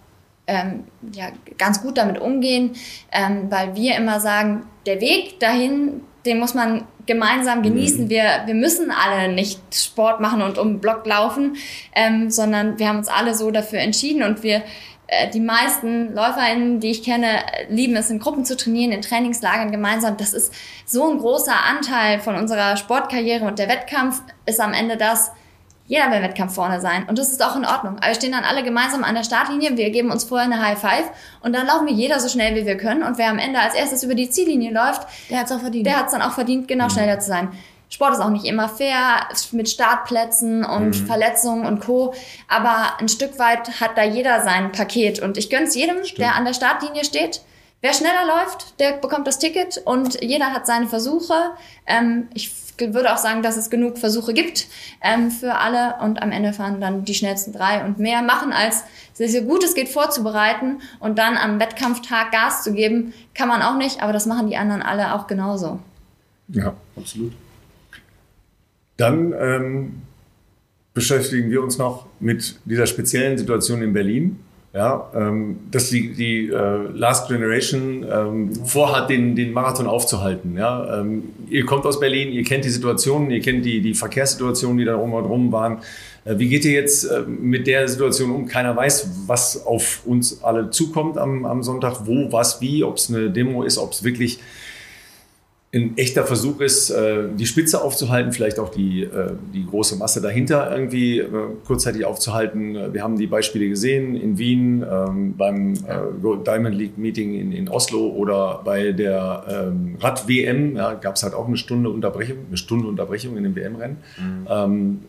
ähm, ja, ganz gut damit umgehen, ähm, weil wir immer sagen, der Weg dahin, den muss man gemeinsam mhm. genießen. Wir, wir müssen alle nicht Sport machen und um Block laufen, ähm, sondern wir haben uns alle so dafür entschieden und wir äh, die meisten LäuferInnen, die ich kenne, lieben es, in Gruppen zu trainieren, in Trainingslagern gemeinsam. Das ist so ein großer Anteil von unserer Sportkarriere und der Wettkampf ist am Ende das, jeder will im Wettkampf vorne sein. Und das ist auch in Ordnung. Aber wir stehen dann alle gemeinsam an der Startlinie, wir geben uns vorher eine High Five und dann laufen wir jeder so schnell wie wir können. Und wer am Ende als erstes über die Ziellinie läuft, der hat es auch verdient. Der hat es dann auch verdient, genau mhm. schneller zu sein. Sport ist auch nicht immer fair mit Startplätzen und mhm. Verletzungen und Co. Aber ein Stück weit hat da jeder sein Paket. Und ich gönn's jedem, Stimmt. der an der Startlinie steht. Wer schneller läuft, der bekommt das Ticket und jeder hat seine Versuche. Ähm, ich würde auch sagen, dass es genug Versuche gibt ähm, für alle und am Ende fahren dann die schnellsten drei und mehr machen, als sich so gut es geht vorzubereiten und dann am Wettkampftag Gas zu geben, kann man auch nicht, aber das machen die anderen alle auch genauso. Ja, absolut. Dann ähm, beschäftigen wir uns noch mit dieser speziellen Situation in Berlin. Ja, ähm, dass die, die äh, Last Generation ähm, vorhat, den, den Marathon aufzuhalten. Ja? Ähm, ihr kommt aus Berlin, ihr kennt die Situation, ihr kennt die, die Verkehrssituationen, die da rum und rum waren. Äh, wie geht ihr jetzt äh, mit der Situation um? Keiner weiß, was auf uns alle zukommt am, am Sonntag, wo, was, wie, ob es eine Demo ist, ob es wirklich ein echter Versuch ist, äh, die Spitze aufzuhalten, vielleicht auch die, äh, die große Masse dahinter irgendwie äh, kurzzeitig aufzuhalten. Wir haben die Beispiele gesehen in Wien, ähm, beim Diamond League Meeting in, in Oslo oder bei der ähm, Rad-WM ja, gab es halt auch eine Stunde Unterbrechung, eine Stunde Unterbrechung in dem WM-Rennen. Mhm. Ähm,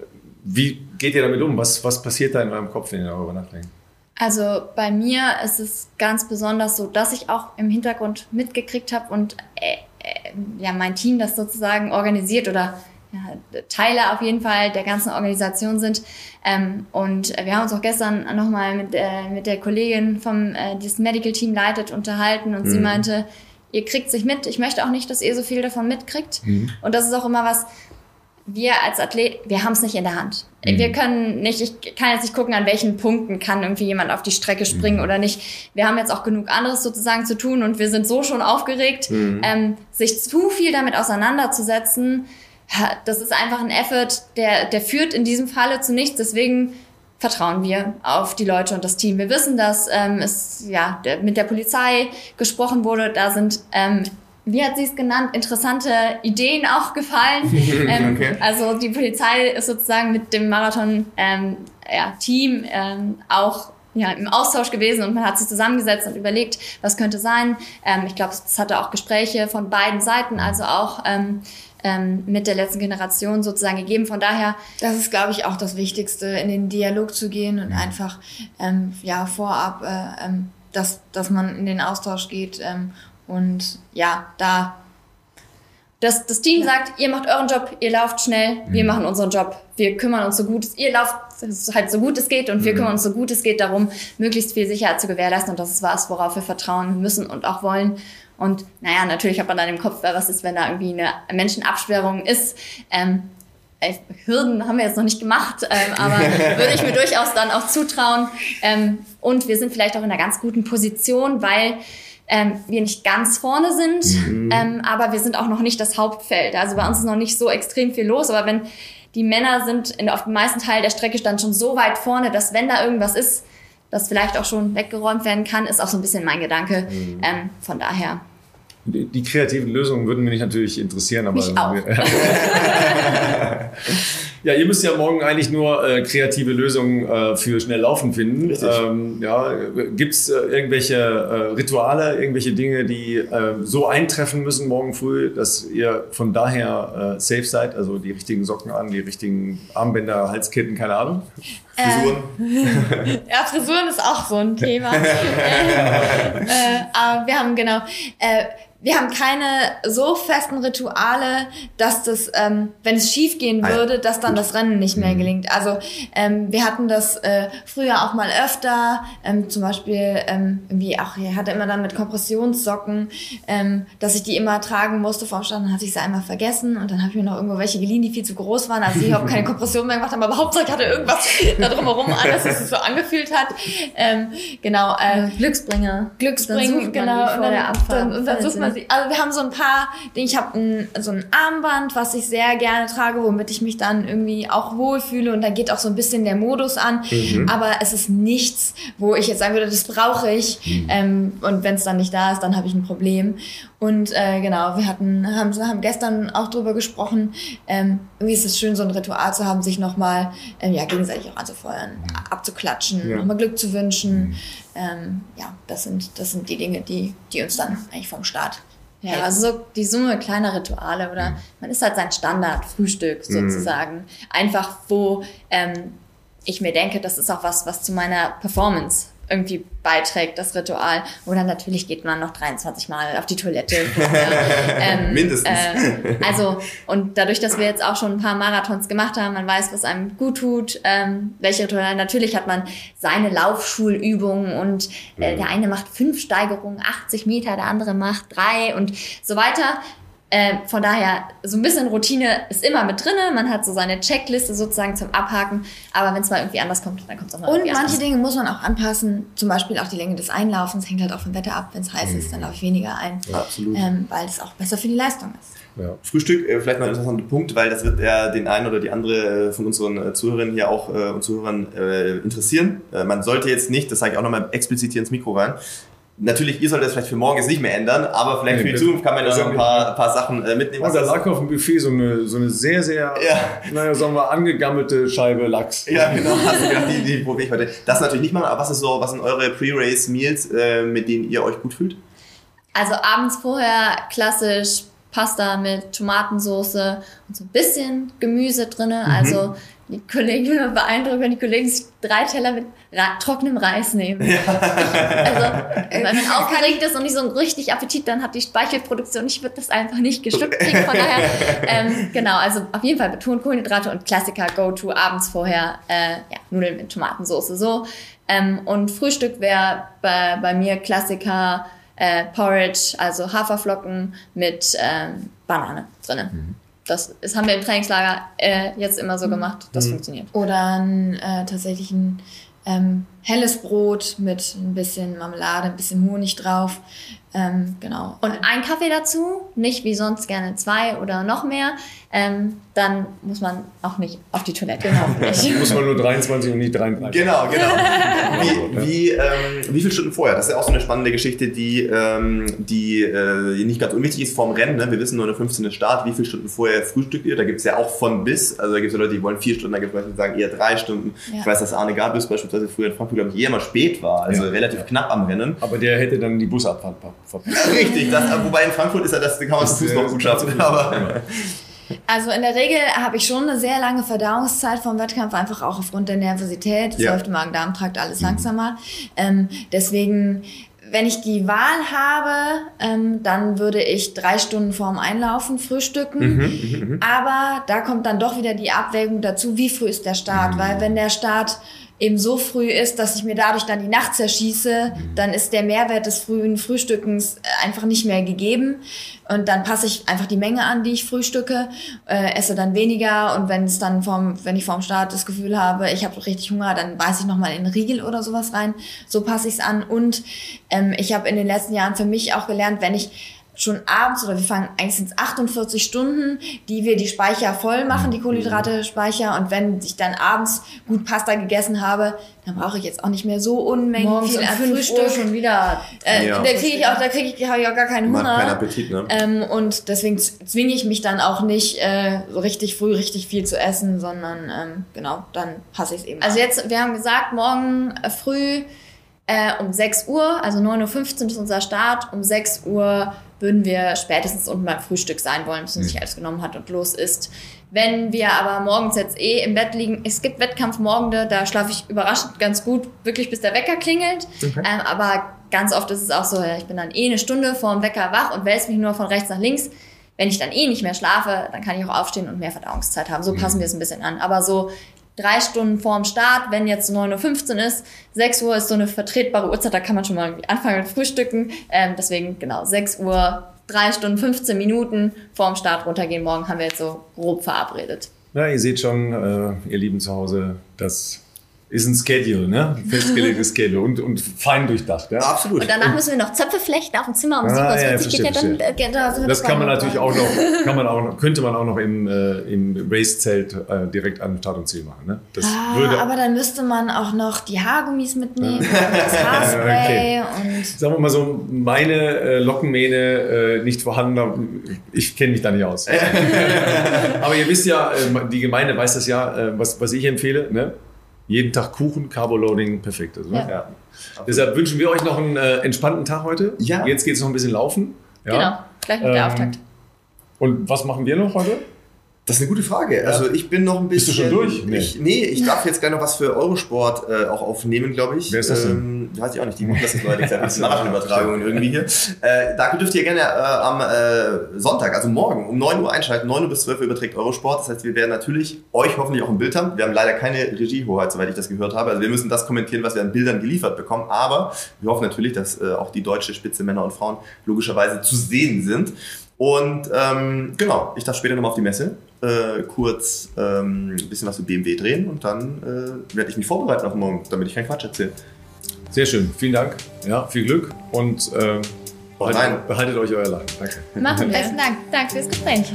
wie geht ihr damit um? Was, was passiert da in eurem Kopf, wenn ihr darüber nachdenkt? Also bei mir ist es ganz besonders so, dass ich auch im Hintergrund mitgekriegt habe und ja, mein Team das sozusagen organisiert oder ja, Teile auf jeden Fall der ganzen Organisation sind. Ähm, und wir haben uns auch gestern nochmal mit, äh, mit der Kollegin vom, äh, das Medical Team leitet, unterhalten und mhm. sie meinte, ihr kriegt sich mit. Ich möchte auch nicht, dass ihr so viel davon mitkriegt. Mhm. Und das ist auch immer was, wir als Athlet, wir haben es nicht in der Hand. Mhm. Wir können nicht, ich kann jetzt nicht gucken, an welchen Punkten kann irgendwie jemand auf die Strecke springen mhm. oder nicht. Wir haben jetzt auch genug anderes sozusagen zu tun und wir sind so schon aufgeregt, mhm. ähm, sich zu viel damit auseinanderzusetzen. Das ist einfach ein Effort, der, der führt in diesem Falle zu nichts. Deswegen vertrauen wir auf die Leute und das Team. Wir wissen, dass ähm, es ja mit der Polizei gesprochen wurde. Da sind ähm, wie hat sie es genannt, interessante Ideen auch gefallen. ähm, okay. Also die Polizei ist sozusagen mit dem Marathon-Team ähm, ja, ähm, auch ja, im Austausch gewesen und man hat sich zusammengesetzt und überlegt, was könnte sein. Ähm, ich glaube, es hatte auch Gespräche von beiden Seiten, also auch ähm, ähm, mit der letzten Generation sozusagen gegeben. Von daher. Das ist, glaube ich, auch das Wichtigste, in den Dialog zu gehen und einfach ja vorab, äh, dass, dass man in den Austausch geht ähm, und ja, da das, das Team ja. sagt, ihr macht euren Job, ihr lauft schnell, wir mhm. machen unseren Job, wir kümmern uns so gut, ihr lauft halt so gut es geht und mhm. wir kümmern uns so gut es geht darum, möglichst viel Sicherheit zu gewährleisten und das ist was, worauf wir vertrauen müssen und auch wollen. Und naja, natürlich hat man dann im Kopf, was ist, wenn da irgendwie eine Menschenabsperrung ist. Ähm, Hürden haben wir jetzt noch nicht gemacht, ähm, aber würde ich mir durchaus dann auch zutrauen. Ähm, und wir sind vielleicht auch in einer ganz guten Position, weil ähm, wir nicht ganz vorne sind, mhm. ähm, aber wir sind auch noch nicht das Hauptfeld. Also bei uns ist noch nicht so extrem viel los, aber wenn die Männer sind in, auf dem meisten Teil der Strecke stand schon so weit vorne, dass wenn da irgendwas ist, das vielleicht auch schon weggeräumt werden kann, ist auch so ein bisschen mein Gedanke. Mhm. Ähm, von daher. Die, die, kreativen Lösungen würden mich natürlich interessieren, aber. Mich auch. Ja, ihr müsst ja morgen eigentlich nur äh, kreative Lösungen äh, für schnell Laufen finden. Ähm, ja, Gibt es äh, irgendwelche äh, Rituale, irgendwelche Dinge, die äh, so eintreffen müssen morgen früh, dass ihr von daher äh, safe seid? Also die richtigen Socken an, die richtigen Armbänder, Halsketten, keine Ahnung. Frisuren? Äh, ja, Frisuren ist auch so ein Thema. aber wir haben genau wir haben keine so festen Rituale, dass das, ähm, wenn es schief gehen würde, dass dann das Rennen nicht mehr mhm. gelingt. Also ähm, wir hatten das äh, früher auch mal öfter, ähm, zum Beispiel ähm, irgendwie, ach, ich hatte immer dann mit Kompressionssocken, ähm, dass ich die immer tragen musste vorm Stand, dann hatte ich sie einmal vergessen und dann habe ich mir noch irgendwo welche geliehen, die viel zu groß waren, also ich überhaupt keine Kompression mehr gemacht haben, aber Hauptsache ich hatte irgendwas da drumherum an, dass es sich so angefühlt hat. Ähm, genau. Äh, Glücksbringer. Glücksbringer, genau. Und dann, dann, und dann sucht man sie. Also wir haben so ein paar Dinge. Ich habe so ein Armband, was ich sehr gerne trage, womit ich mich dann irgendwie auch wohlfühle. Und da geht auch so ein bisschen der Modus an. Mhm. Aber es ist nichts, wo ich jetzt sagen würde, das brauche ich. Mhm. Ähm, und wenn es dann nicht da ist, dann habe ich ein Problem. Und äh, genau, wir hatten, haben, haben gestern auch drüber gesprochen. Ähm, irgendwie ist es schön, so ein Ritual zu haben, sich nochmal ähm, ja, gegenseitig auch anzufeuern, mhm. abzuklatschen, ja. nochmal Glück zu wünschen. Mhm. Ähm, ja, das sind, das sind die Dinge, die, die uns dann eigentlich vom Start ja, also so die Summe kleiner Rituale oder mhm. man ist halt sein Standard-Frühstück mhm. sozusagen. Mhm. Einfach, wo ähm, ich mir denke, das ist auch was, was zu meiner Performance irgendwie beiträgt, das Ritual. Oder natürlich geht man noch 23 Mal auf die Toilette. ähm, Mindestens. Äh, also, und dadurch, dass wir jetzt auch schon ein paar Marathons gemacht haben, man weiß, was einem gut tut, ähm, welche Rituale. Natürlich hat man seine Laufschulübungen und äh, mhm. der eine macht fünf Steigerungen, 80 Meter, der andere macht drei und so weiter. Äh, von daher, so ein bisschen Routine ist immer mit drinne. Man hat so seine Checkliste sozusagen zum Abhaken. Aber wenn es mal irgendwie anders kommt, dann kommt es auch mal Und manche anders. Dinge muss man auch anpassen. Zum Beispiel auch die Länge des Einlaufens hängt halt auch vom Wetter ab. Wenn es heiß ist, dann laufe ich weniger ein. Absolut. Ähm, weil es auch besser für die Leistung ist. Ja. Frühstück, äh, vielleicht noch ein interessanter Punkt, weil das wird ja den einen oder die andere äh, von unseren äh, Zuhörerinnen hier auch äh, und Zuhörern äh, interessieren. Äh, man sollte jetzt nicht, das sage ich auch nochmal explizit hier ins Mikro rein, Natürlich, ihr solltet das vielleicht für morgen jetzt nicht mehr ändern, aber vielleicht Nee, für die Zukunft kann man ja so ein paar, paar Sachen äh, mitnehmen. Oh, da lag auf dem Buffet so eine, so eine sehr, sehr, Ja. naja, sagen wir, angegammelte Scheibe Lachs. Ja, genau. Gedacht, die, die probiere ich heute. Das natürlich nicht machen, aber was ist so, was sind eure Pre-Race-Meals, äh, mit denen ihr euch gut fühlt? Also abends vorher klassisch Pasta mit Tomatensoße und so ein bisschen Gemüse drinne. Also die Kollegen, immer beeindruckt, wenn die Kollegen sich drei Teller mit ra trockenem Reis nehmen. Also, wenn man aufgeregt ist und nicht so einen richtig Appetit, dann hat die Speichelproduktion, ich würde das einfach nicht gestimmt kriegen. Von daher, ähm, genau, also auf jeden Fall betont Kohlenhydrate und Klassiker Go-To abends vorher, äh, ja, Nudeln mit Tomatensoße so. Ähm, und Frühstück wäre bei, bei mir Klassiker äh, Porridge, also Haferflocken mit ähm, Banane drinne. Das, das haben wir im Trainingslager äh, jetzt immer so gemacht. Das funktioniert. Oder ein, äh, tatsächlich ein ähm, helles Brot mit ein bisschen Marmelade, ein bisschen Honig drauf. Ähm, genau. Und ein Kaffee dazu, nicht wie sonst gerne zwei oder noch mehr. Ähm, dann muss man auch nicht auf die Toilette. Genau. Muss man nur 23 und nicht 33. Genau, genau. Wie, wie, ähm, wie viele Stunden vorher? Das ist ja auch so eine spannende Geschichte, die, ähm, die äh, nicht ganz unwichtig ist vorm Rennen. Ne? Wir wissen nur eine 15. Start. Wie viele Stunden vorher frühstückt ihr? Da gibt es ja auch von bis. Also da gibt es ja Leute, die wollen vier Stunden, da gibt es Leute, die sagen eher drei Stunden. Ja. Ich weiß, dass Arne Gabius beispielsweise früher in Frankfurt, glaube ich, eher mal spät war. Also Ja. relativ knapp am Rennen. Aber der hätte dann die Busabfahrt verpasst. Richtig, das, wobei in Frankfurt ist ja das, kann man zu Fuß noch gut schaffen. Aber Also in der Regel habe ich schon eine sehr lange Verdauungszeit vom Wettkampf, einfach auch aufgrund der Nervosität. Es Ja. läuft im Magen-Darm-Trakt alles langsamer. Ähm, deswegen, wenn ich die Wahl habe, ähm, dann würde ich drei Stunden vorm Einlaufen frühstücken. Aber da kommt dann doch wieder die Abwägung dazu, wie früh ist der Start. Weil wenn der Start eben so früh ist, dass ich mir dadurch dann die Nacht zerschieße, dann ist der Mehrwert des frühen Frühstückens äh, einfach nicht mehr gegeben. Und dann passe ich einfach die Menge an, die ich frühstücke, äh, esse dann weniger und wenn es dann vom, wenn ich vorm Start das Gefühl habe, ich habe richtig Hunger, dann beiße ich nochmal in Riegel oder sowas rein. So passe ich es an. Und ähm, ich habe in den letzten Jahren für mich auch gelernt, wenn ich schon abends oder wir fangen eigentlich sind es 48 Stunden, die wir die Speicher voll machen, die Kohlenhydrate-Speicher. Und wenn ich dann abends gut Pasta gegessen habe, dann brauche ich jetzt auch nicht mehr so Unmengen Morgens viel um an 5 Uhr Frühstück. schon wieder. Äh, Ja. Da kriege ich auch, da kriege ich, habe ich auch gar keinen man Hunger. keinen Appetit, ne? Ähm, und deswegen zwinge ich mich dann auch nicht, äh, so richtig früh richtig viel zu essen, sondern ähm, genau, dann passe ich es eben Also an. jetzt, wir haben gesagt, morgen äh, früh äh, um 6 Uhr, also 9.15 Uhr ist unser Start. Um 6 Uhr würden wir spätestens unten beim Frühstück sein wollen, bis man sich alles genommen hat und los ist. Wenn wir aber morgens jetzt eh im Bett liegen, es gibt Wettkampfmorgende, da schlafe ich überraschend ganz gut, wirklich bis der Wecker klingelt. Ähm, aber ganz oft ist es auch so, ich bin dann eh eine Stunde vor dem Wecker wach und wälze mich nur von rechts nach links. Wenn ich dann eh nicht mehr schlafe, dann kann ich auch aufstehen und mehr Verdauungszeit haben. So passen wir es ein bisschen an. Aber so drei Stunden vorm Start, wenn jetzt 9.15 Uhr ist, 6 Uhr ist so eine vertretbare Uhrzeit, da kann man schon mal anfangen mit Frühstücken. Ähm, deswegen, genau, 6 Uhr, drei Stunden, 15 Minuten vorm Start runtergehen. Morgen haben wir jetzt so grob verabredet. Na, ihr seht schon, äh, ihr Lieben zu Hause, das ist ein Schedule, ne? Ein festgelegtes Schedule und, und fein durchdacht. Ja? Absolut. Und danach müssen wir noch Zöpfe flechten auf dem Zimmer um Ah, 7.40 ja, Uhr. verstehe, ja dann, verstehe. äh, Das kann man natürlich auch noch, kann man auch noch, könnte man auch noch im, äh, im Race-Zelt äh, direkt an Start und Ziel machen. Ne? Das Ah, würde, aber dann müsste man auch noch die Haargummis mitnehmen und das Haarspray und sagen wir mal so, meine äh, Lockenmähne äh, nicht vorhanden, ich kenne mich da nicht aus. aber ihr wisst ja, äh, die Gemeinde weiß das ja, äh, was, was ich empfehle. Ne? Jeden Tag Kuchen, Carboloading, perfekt. Also, ne? Ja. Deshalb wünschen wir euch noch einen äh, entspannten Tag heute. Ja. Jetzt geht es noch ein bisschen laufen. Ja? Genau, gleich mit der Ähm, Auftakt. Und was machen wir noch heute? Das ist eine gute Frage. Also ich bin noch ein Bist bisschen. du schon durch? Nee. Ich, nee, ich darf jetzt gleich noch was für Eurosport äh, auch aufnehmen, glaube ich. Wer ist das denn? Ähm, weiß ich auch nicht. Die machen das neuerdings ja mit Marathon-Übertragungen irgendwie hier. Äh, da dürft ihr gerne äh, am äh, Sonntag, also morgen um 9 Uhr einschalten. 9 Uhr bis 12 Uhr überträgt Eurosport. Das heißt, wir werden natürlich euch hoffentlich auch im Bild haben. Wir haben leider keine Regiehoheit, soweit ich das gehört habe. Also wir müssen das kommentieren, was wir an Bildern geliefert bekommen. Aber wir hoffen natürlich, dass äh, auch die deutsche Spitze Männer und Frauen logischerweise zu sehen sind. Und ähm, genau, ich darf später nochmal auf die Messe äh, kurz ähm, ein bisschen was für BMW drehen und dann äh, werde ich mich vorbereiten auf morgen, damit ich keinen Quatsch erzähle. Sehr schön, vielen Dank. Ja, viel Glück und äh, behaltet, behaltet euch euer Leid. Danke. Machen wir. Besten Dank. Danke fürs Gespräch.